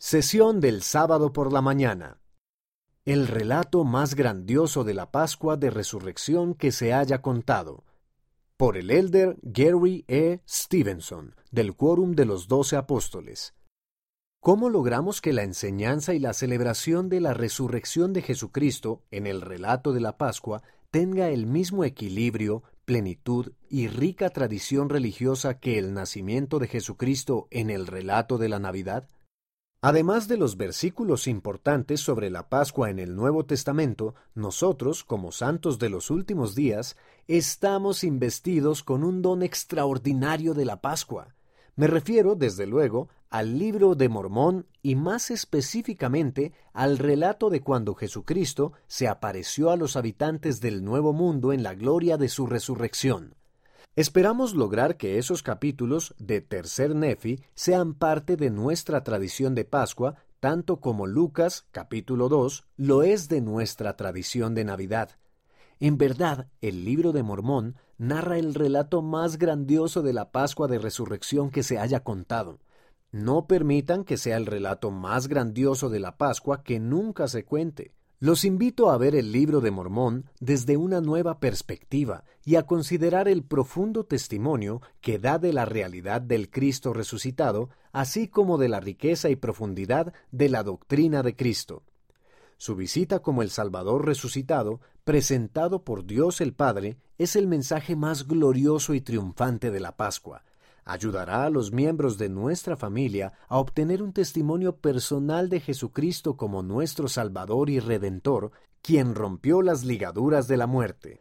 Sesión del sábado por la mañana. El relato más grandioso de la Pascua de Resurrección que se haya contado. Por el elder Gary E. Stevenson, del Quórum de los Doce Apóstoles. ¿Cómo logramos que la enseñanza y la celebración de la resurrección de Jesucristo en el relato de la Pascua tenga el mismo equilibrio, plenitud y rica tradición religiosa que el nacimiento de Jesucristo en el relato de la Navidad? Además de los versículos importantes sobre la Pascua en el Nuevo Testamento, nosotros, como santos de los últimos días, estamos investidos con un don extraordinario de la Pascua. Me refiero, desde luego, al libro de Mormón y más específicamente al relato de cuando Jesucristo se apareció a los habitantes del Nuevo Mundo en la gloria de su resurrección. Esperamos lograr que esos capítulos de Tercer Nefi sean parte de nuestra tradición de Pascua, tanto como Lucas, capítulo 2, lo es de nuestra tradición de Navidad. En verdad, el libro de Mormón narra el relato más grandioso de la Pascua de Resurrección que se haya contado. No permitan que sea el relato más grandioso de la Pascua que nunca se cuente. Los invito a ver el libro de Mormón desde una nueva perspectiva y a considerar el profundo testimonio que da de la realidad del Cristo resucitado, así como de la riqueza y profundidad de la doctrina de Cristo. Su visita como el Salvador resucitado, presentado por Dios el Padre, es el mensaje más glorioso y triunfante de la Pascua, ayudará a los miembros de nuestra familia a obtener un testimonio personal de Jesucristo como nuestro Salvador y Redentor, quien rompió las ligaduras de la muerte.